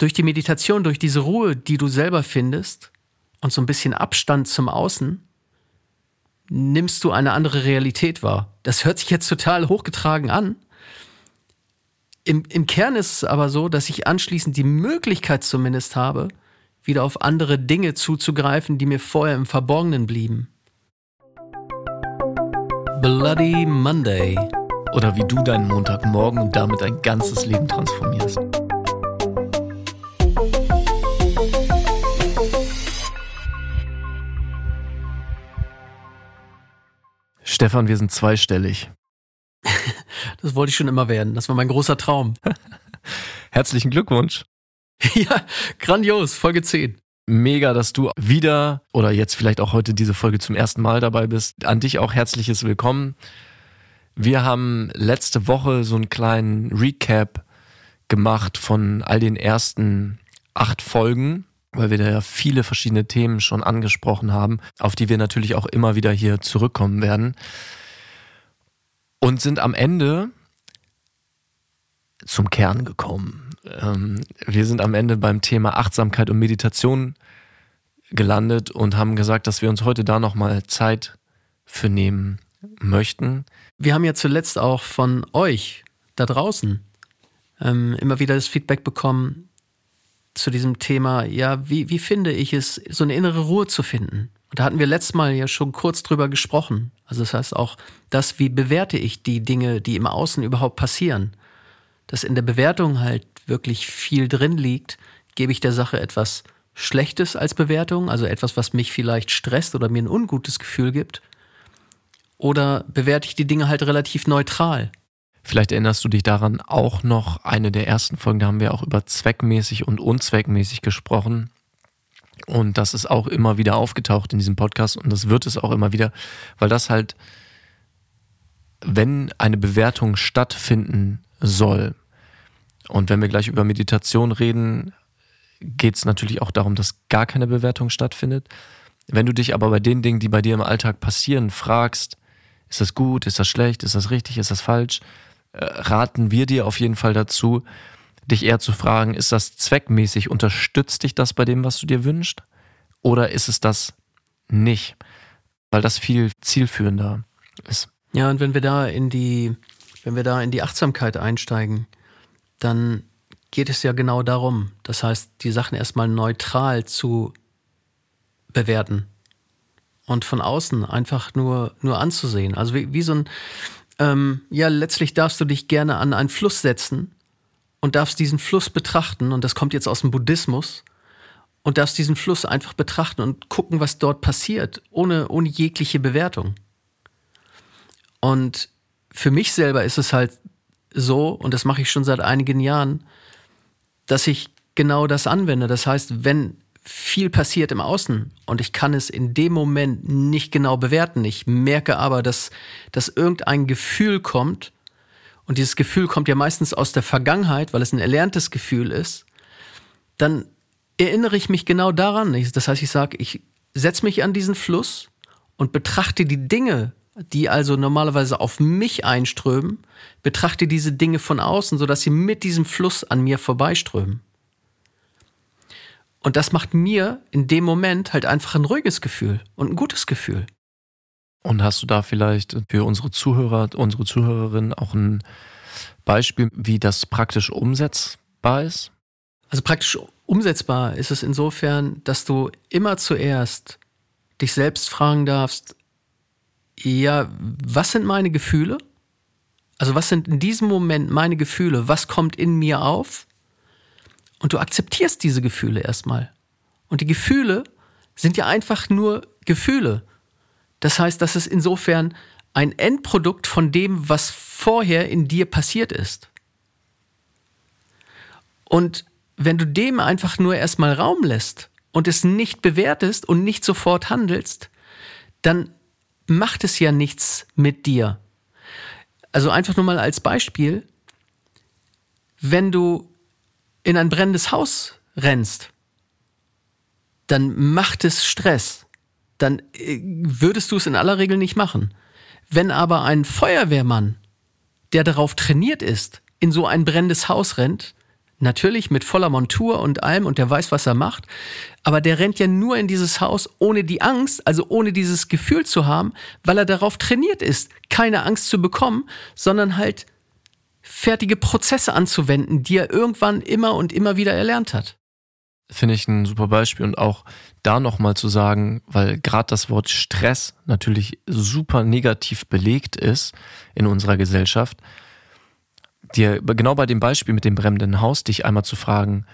durch die Meditation, durch diese Ruhe, die du selber findest und so ein bisschen Abstand zum Außen, nimmst du eine andere Realität wahr. Das hört sich jetzt total hochgetragen an. Im, Im Kern ist es aber so, dass ich anschließend die Möglichkeit zumindest habe, wieder auf andere Dinge zuzugreifen, die mir vorher im Verborgenen blieben. Bloody Monday. Oder wie du deinen Montagmorgen und damit dein ganzes Leben transformierst. Stefan, wir sind zweistellig. das wollte ich schon immer werden. Das war mein großer Traum. Herzlichen Glückwunsch. ja, grandios, Folge 10. Mega, dass du wieder oder jetzt vielleicht auch heute diese Folge zum ersten Mal dabei bist. An dich auch herzliches Willkommen. Wir haben letzte Woche so einen kleinen Recap gemacht von all den ersten acht Folgen, weil wir da ja viele verschiedene Themen schon angesprochen haben, auf die wir natürlich auch immer wieder hier zurückkommen werden. Und sind am Ende zum Kern gekommen. Ähm, wir sind am Ende beim Thema Achtsamkeit und Meditation gelandet und haben gesagt, dass wir uns heute da nochmal Zeit für nehmen möchten. Wir haben ja zuletzt auch von euch da draußen ähm, immer wieder das Feedback bekommen zu diesem Thema, ja, wie, wie finde ich es, so eine innere Ruhe zu finden? Und da hatten wir letztes Mal ja schon kurz drüber gesprochen. Also das heißt auch, das, wie bewerte ich die Dinge, die im Außen überhaupt passieren? Dass in der Bewertung halt wirklich viel drin liegt, gebe ich der Sache etwas Schlechtes als Bewertung, also etwas, was mich vielleicht stresst oder mir ein ungutes Gefühl gibt? Oder bewerte ich die Dinge halt relativ neutral? Vielleicht erinnerst du dich daran auch noch, eine der ersten Folgen, da haben wir auch über zweckmäßig und unzweckmäßig gesprochen. Und das ist auch immer wieder aufgetaucht in diesem Podcast und das wird es auch immer wieder, weil das halt, wenn eine Bewertung stattfinden soll, und wenn wir gleich über Meditation reden, geht es natürlich auch darum, dass gar keine Bewertung stattfindet. Wenn du dich aber bei den Dingen, die bei dir im Alltag passieren, fragst, ist das gut, ist das schlecht, ist das richtig, ist das falsch, raten wir dir auf jeden Fall dazu, dich eher zu fragen, ist das zweckmäßig, unterstützt dich das bei dem, was du dir wünschst? Oder ist es das nicht? Weil das viel zielführender ist. Ja, und wenn wir da in die, wenn wir da in die Achtsamkeit einsteigen, dann geht es ja genau darum. Das heißt, die Sachen erstmal neutral zu bewerten und von außen einfach nur, nur anzusehen. Also wie, wie so ein, ähm, ja, letztlich darfst du dich gerne an einen Fluss setzen und darfst diesen Fluss betrachten, und das kommt jetzt aus dem Buddhismus, und darfst diesen Fluss einfach betrachten und gucken, was dort passiert, ohne, ohne jegliche Bewertung. Und für mich selber ist es halt so, und das mache ich schon seit einigen Jahren, dass ich genau das anwende. Das heißt, wenn viel passiert im Außen und ich kann es in dem Moment nicht genau bewerten, ich merke aber, dass, dass irgendein Gefühl kommt, und dieses Gefühl kommt ja meistens aus der Vergangenheit, weil es ein erlerntes Gefühl ist, dann erinnere ich mich genau daran. Das heißt, ich sage, ich setze mich an diesen Fluss und betrachte die Dinge, die also normalerweise auf mich einströmen, betrachte diese Dinge von außen, sodass sie mit diesem Fluss an mir vorbeiströmen. Und das macht mir in dem Moment halt einfach ein ruhiges Gefühl und ein gutes Gefühl. Und hast du da vielleicht für unsere Zuhörer, unsere Zuhörerinnen auch ein Beispiel, wie das praktisch umsetzbar ist? Also praktisch umsetzbar ist es insofern, dass du immer zuerst dich selbst fragen darfst, ja, was sind meine Gefühle? Also was sind in diesem Moment meine Gefühle? Was kommt in mir auf? Und du akzeptierst diese Gefühle erstmal. Und die Gefühle sind ja einfach nur Gefühle. Das heißt, das ist insofern ein Endprodukt von dem, was vorher in dir passiert ist. Und wenn du dem einfach nur erstmal Raum lässt und es nicht bewertest und nicht sofort handelst, dann macht es ja nichts mit dir. Also einfach nur mal als Beispiel, wenn du in ein brennendes Haus rennst, dann macht es Stress. Dann äh, würdest du es in aller Regel nicht machen. Wenn aber ein Feuerwehrmann, der darauf trainiert ist, in so ein brennendes Haus rennt, Natürlich mit voller Montur und allem und der weiß, was er macht. Aber der rennt ja nur in dieses Haus ohne die Angst, also ohne dieses Gefühl zu haben, weil er darauf trainiert ist, keine Angst zu bekommen, sondern halt fertige Prozesse anzuwenden, die er irgendwann immer und immer wieder erlernt hat. Finde ich ein super Beispiel und auch da nochmal zu sagen, weil gerade das Wort Stress natürlich super negativ belegt ist in unserer Gesellschaft, dir genau bei dem Beispiel mit dem brennenden Haus dich einmal zu fragen,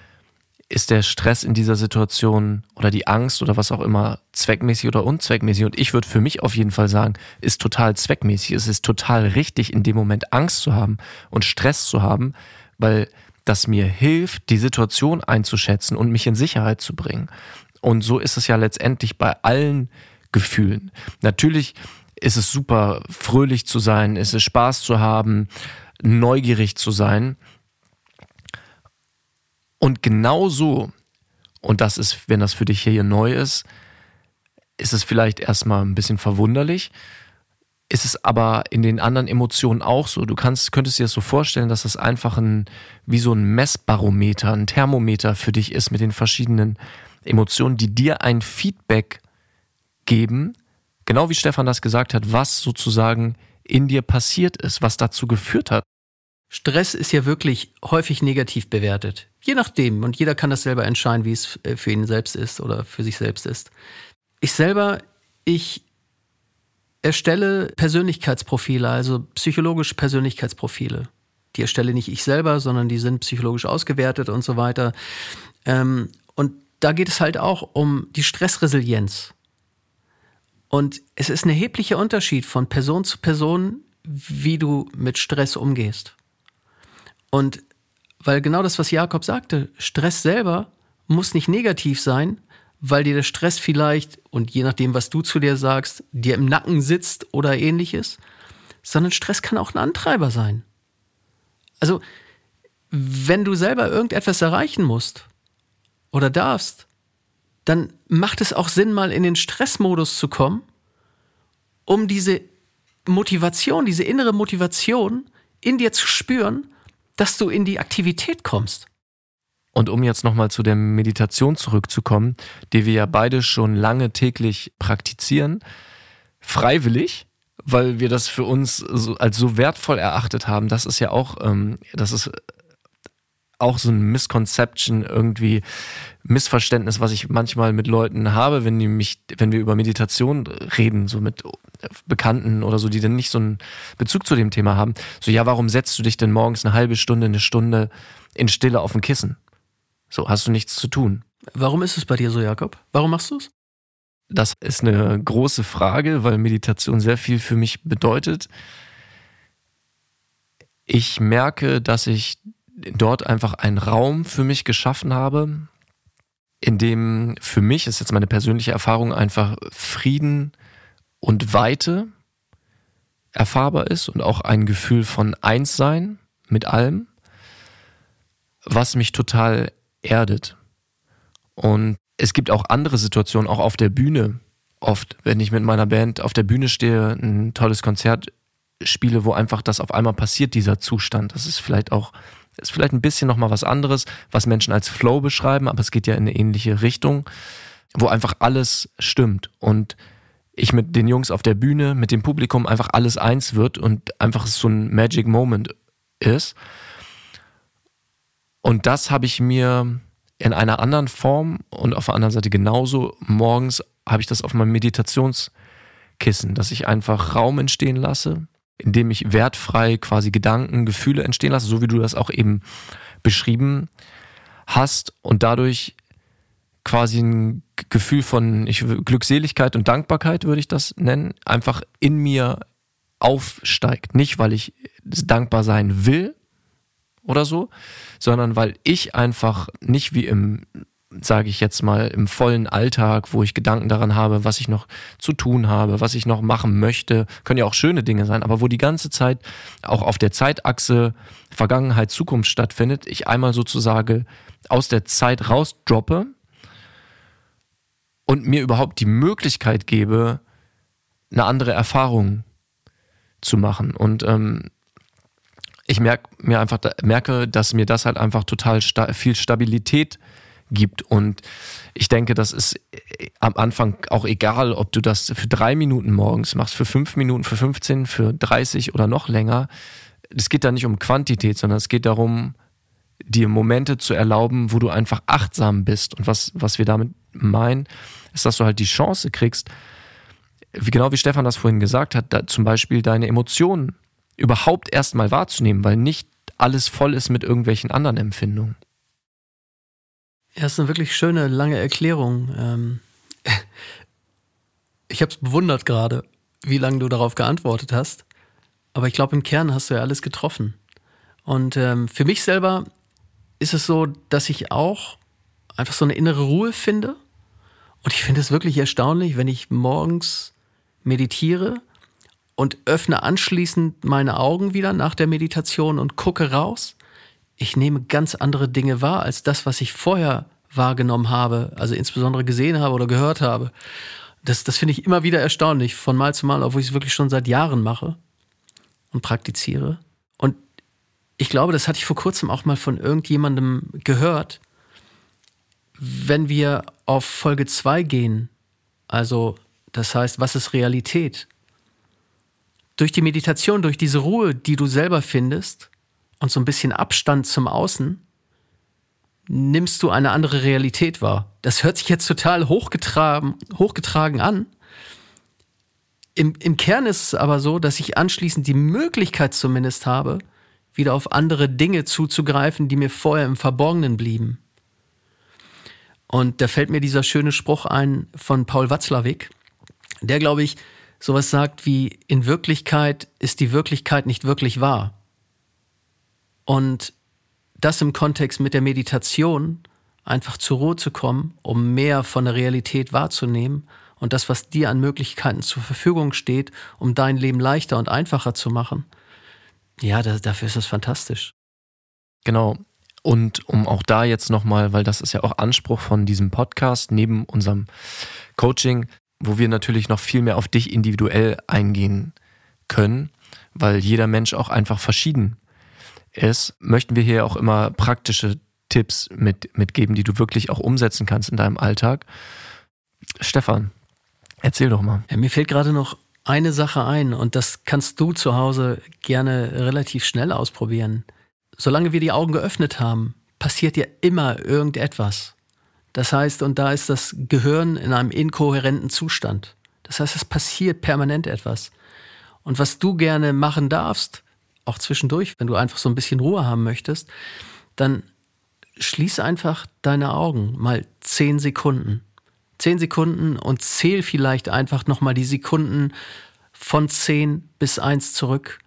ist der Stress in dieser Situation oder die Angst oder was auch immer zweckmäßig oder unzweckmäßig? Und ich würde für mich auf jeden Fall sagen, ist total zweckmäßig. Es ist total richtig, in dem Moment Angst zu haben und Stress zu haben, weil das mir hilft, die Situation einzuschätzen und mich in Sicherheit zu bringen. Und so ist es ja letztendlich bei allen Gefühlen. Natürlich ist es super, fröhlich zu sein, ist es Spaß zu haben, neugierig zu sein. Und genau so, und das ist, wenn das für dich hier neu ist, ist es vielleicht erstmal ein bisschen verwunderlich, ist es aber in den anderen Emotionen auch so. Du kannst, könntest dir das so vorstellen, dass das einfach ein, wie so ein Messbarometer, ein Thermometer für dich ist mit den verschiedenen Emotionen, die dir ein Feedback geben, genau wie Stefan das gesagt hat, was sozusagen in dir passiert ist, was dazu geführt hat. Stress ist ja wirklich häufig negativ bewertet. Je nachdem. Und jeder kann das selber entscheiden, wie es äh, für ihn selbst ist oder für sich selbst ist. Ich selber, ich erstelle Persönlichkeitsprofile, also psychologische Persönlichkeitsprofile. Die erstelle nicht ich selber, sondern die sind psychologisch ausgewertet und so weiter. Ähm, und da geht es halt auch um die Stressresilienz. Und es ist ein erheblicher Unterschied von Person zu Person, wie du mit Stress umgehst. Und weil genau das, was Jakob sagte, Stress selber muss nicht negativ sein, weil dir der Stress vielleicht, und je nachdem, was du zu dir sagst, dir im Nacken sitzt oder ähnliches, sondern Stress kann auch ein Antreiber sein. Also, wenn du selber irgendetwas erreichen musst oder darfst, dann macht es auch Sinn, mal in den Stressmodus zu kommen, um diese Motivation, diese innere Motivation in dir zu spüren dass du in die Aktivität kommst. Und um jetzt nochmal zu der Meditation zurückzukommen, die wir ja beide schon lange täglich praktizieren, freiwillig, weil wir das für uns als so wertvoll erachtet haben, das ist ja auch, ähm, das ist auch so ein Misconception, irgendwie Missverständnis, was ich manchmal mit Leuten habe, wenn die mich, wenn wir über Meditation reden, so mit Bekannten oder so, die dann nicht so einen Bezug zu dem Thema haben. So, ja, warum setzt du dich denn morgens eine halbe Stunde, eine Stunde in Stille auf ein Kissen? So, hast du nichts zu tun. Warum ist es bei dir so, Jakob? Warum machst du es? Das ist eine große Frage, weil Meditation sehr viel für mich bedeutet. Ich merke, dass ich dort einfach einen Raum für mich geschaffen habe, in dem für mich, ist jetzt meine persönliche Erfahrung, einfach Frieden und Weite erfahrbar ist und auch ein Gefühl von Einssein mit allem, was mich total erdet. Und es gibt auch andere Situationen, auch auf der Bühne, oft, wenn ich mit meiner Band auf der Bühne stehe, ein tolles Konzert spiele, wo einfach das auf einmal passiert, dieser Zustand. Das ist vielleicht auch ist vielleicht ein bisschen nochmal was anderes, was Menschen als Flow beschreiben, aber es geht ja in eine ähnliche Richtung, wo einfach alles stimmt und ich mit den Jungs auf der Bühne, mit dem Publikum einfach alles eins wird und einfach so ein Magic Moment ist. Und das habe ich mir in einer anderen Form und auf der anderen Seite genauso morgens habe ich das auf meinem Meditationskissen, dass ich einfach Raum entstehen lasse, indem ich wertfrei quasi Gedanken, Gefühle entstehen lasse, so wie du das auch eben beschrieben hast und dadurch quasi ein Gefühl von ich, Glückseligkeit und Dankbarkeit, würde ich das nennen, einfach in mir aufsteigt. Nicht, weil ich dankbar sein will oder so, sondern weil ich einfach nicht wie im sage ich jetzt mal, im vollen Alltag, wo ich Gedanken daran habe, was ich noch zu tun habe, was ich noch machen möchte, können ja auch schöne Dinge sein, aber wo die ganze Zeit auch auf der Zeitachse Vergangenheit, Zukunft stattfindet, ich einmal sozusagen aus der Zeit rausdroppe und mir überhaupt die Möglichkeit gebe, eine andere Erfahrung zu machen. Und ähm, ich merke mir einfach, merke, dass mir das halt einfach total sta viel Stabilität gibt. Und ich denke, das ist äh, am Anfang auch egal, ob du das für drei Minuten morgens machst, für fünf Minuten, für 15, für 30 oder noch länger. Es geht da nicht um Quantität, sondern es geht darum, dir Momente zu erlauben, wo du einfach achtsam bist. Und was, was wir damit meinen, ist, dass du halt die Chance kriegst, wie, genau wie Stefan das vorhin gesagt hat, da, zum Beispiel deine Emotionen überhaupt erstmal wahrzunehmen, weil nicht alles voll ist mit irgendwelchen anderen Empfindungen. Ja, ist eine wirklich schöne, lange Erklärung. Ähm, ich habe es bewundert gerade, wie lange du darauf geantwortet hast. Aber ich glaube, im Kern hast du ja alles getroffen. Und ähm, für mich selber ist es so, dass ich auch einfach so eine innere Ruhe finde. Und ich finde es wirklich erstaunlich, wenn ich morgens meditiere und öffne anschließend meine Augen wieder nach der Meditation und gucke raus. Ich nehme ganz andere Dinge wahr als das, was ich vorher wahrgenommen habe, also insbesondere gesehen habe oder gehört habe. Das, das finde ich immer wieder erstaunlich, von Mal zu Mal, obwohl ich es wirklich schon seit Jahren mache und praktiziere. Und ich glaube, das hatte ich vor kurzem auch mal von irgendjemandem gehört. Wenn wir auf Folge 2 gehen, also das heißt, was ist Realität? durch die Meditation, durch diese Ruhe, die du selber findest und so ein bisschen Abstand zum Außen, nimmst du eine andere Realität wahr. Das hört sich jetzt total hochgetragen, hochgetragen an. Im, Im Kern ist es aber so, dass ich anschließend die Möglichkeit zumindest habe, wieder auf andere Dinge zuzugreifen, die mir vorher im Verborgenen blieben. Und da fällt mir dieser schöne Spruch ein von Paul Watzlawick, der, glaube ich, sowas sagt wie, in Wirklichkeit ist die Wirklichkeit nicht wirklich wahr. Und das im Kontext mit der Meditation, einfach zur Ruhe zu kommen, um mehr von der Realität wahrzunehmen und das, was dir an Möglichkeiten zur Verfügung steht, um dein Leben leichter und einfacher zu machen. Ja, das, dafür ist es fantastisch. Genau. Und um auch da jetzt nochmal, weil das ist ja auch Anspruch von diesem Podcast, neben unserem Coaching, wo wir natürlich noch viel mehr auf dich individuell eingehen können, weil jeder Mensch auch einfach verschieden ist, möchten wir hier auch immer praktische Tipps mit, mitgeben, die du wirklich auch umsetzen kannst in deinem Alltag. Stefan, erzähl doch mal. Ja, mir fällt gerade noch eine Sache ein und das kannst du zu Hause gerne relativ schnell ausprobieren. Solange wir die Augen geöffnet haben, passiert ja immer irgendetwas. Das heißt, und da ist das Gehirn in einem inkohärenten Zustand. Das heißt, es passiert permanent etwas. Und was du gerne machen darfst, auch zwischendurch, wenn du einfach so ein bisschen Ruhe haben möchtest, dann schließ einfach deine Augen mal zehn Sekunden. Zehn Sekunden und zähl vielleicht einfach nochmal die Sekunden von zehn bis eins zurück.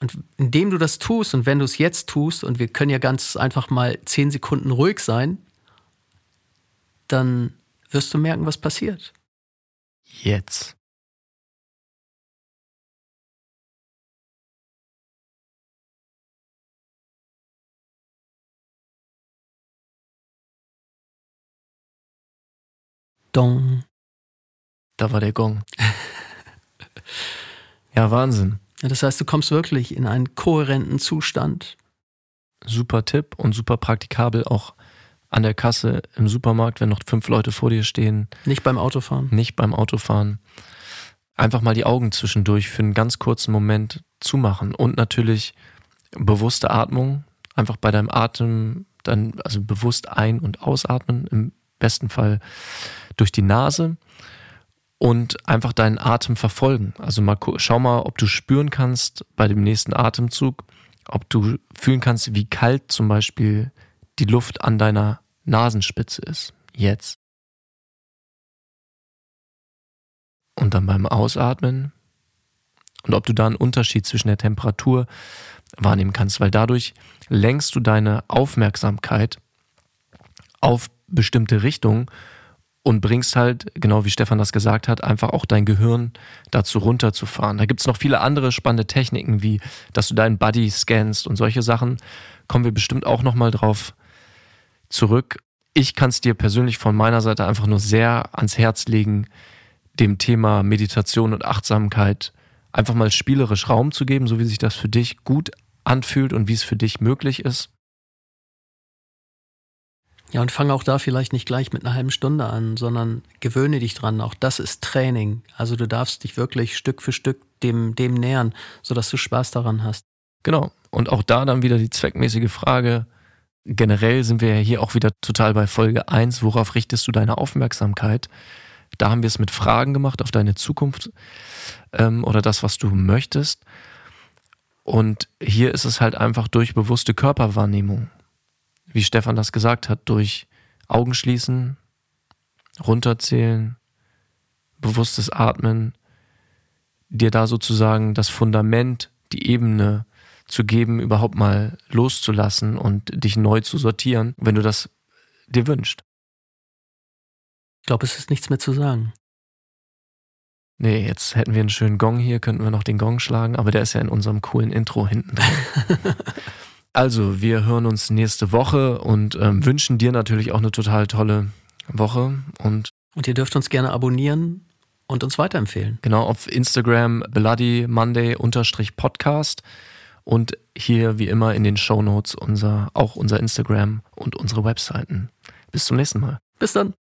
Und indem du das tust und wenn du es jetzt tust, und wir können ja ganz einfach mal zehn Sekunden ruhig sein, dann wirst du merken, was passiert. Jetzt. Dong. Da war der Gong. ja, Wahnsinn. Das heißt, du kommst wirklich in einen kohärenten Zustand. Super Tipp und super praktikabel auch an der Kasse im Supermarkt, wenn noch fünf Leute vor dir stehen. Nicht beim Autofahren. Nicht beim Autofahren. Einfach mal die Augen zwischendurch für einen ganz kurzen Moment zumachen und natürlich bewusste Atmung. Einfach bei deinem Atem dann, also bewusst ein- und ausatmen, im besten Fall durch die Nase und einfach deinen Atem verfolgen. Also mal schau mal, ob du spüren kannst bei dem nächsten Atemzug, ob du fühlen kannst, wie kalt zum Beispiel die Luft an deiner Nasenspitze ist. Jetzt. Und dann beim Ausatmen. Und ob du da einen Unterschied zwischen der Temperatur wahrnehmen kannst, weil dadurch lenkst du deine Aufmerksamkeit auf bestimmte Richtungen und bringst halt, genau wie Stefan das gesagt hat, einfach auch dein Gehirn dazu runterzufahren. Da gibt es noch viele andere spannende Techniken, wie dass du deinen Body scannst und solche Sachen. Kommen wir bestimmt auch nochmal drauf zurück. Ich kann es dir persönlich von meiner Seite einfach nur sehr ans Herz legen, dem Thema Meditation und Achtsamkeit einfach mal spielerisch Raum zu geben, so wie sich das für dich gut anfühlt und wie es für dich möglich ist. Ja, und fang auch da vielleicht nicht gleich mit einer halben Stunde an, sondern gewöhne dich dran. Auch das ist Training. Also du darfst dich wirklich Stück für Stück dem, dem nähern, sodass du Spaß daran hast. Genau. Und auch da dann wieder die zweckmäßige Frage. Generell sind wir ja hier auch wieder total bei Folge 1. Worauf richtest du deine Aufmerksamkeit? Da haben wir es mit Fragen gemacht auf deine Zukunft ähm, oder das, was du möchtest. Und hier ist es halt einfach durch bewusste Körperwahrnehmung wie Stefan das gesagt hat, durch Augen schließen, runterzählen, bewusstes Atmen, dir da sozusagen das Fundament, die Ebene zu geben, überhaupt mal loszulassen und dich neu zu sortieren, wenn du das dir wünschst. Ich glaube, es ist nichts mehr zu sagen. Nee, jetzt hätten wir einen schönen Gong hier, könnten wir noch den Gong schlagen, aber der ist ja in unserem coolen Intro hinten drin. Also, wir hören uns nächste Woche und ähm, wünschen dir natürlich auch eine total tolle Woche. Und, und ihr dürft uns gerne abonnieren und uns weiterempfehlen. Genau, auf Instagram Bloody Monday Podcast und hier wie immer in den Show Notes unser, auch unser Instagram und unsere Webseiten. Bis zum nächsten Mal. Bis dann.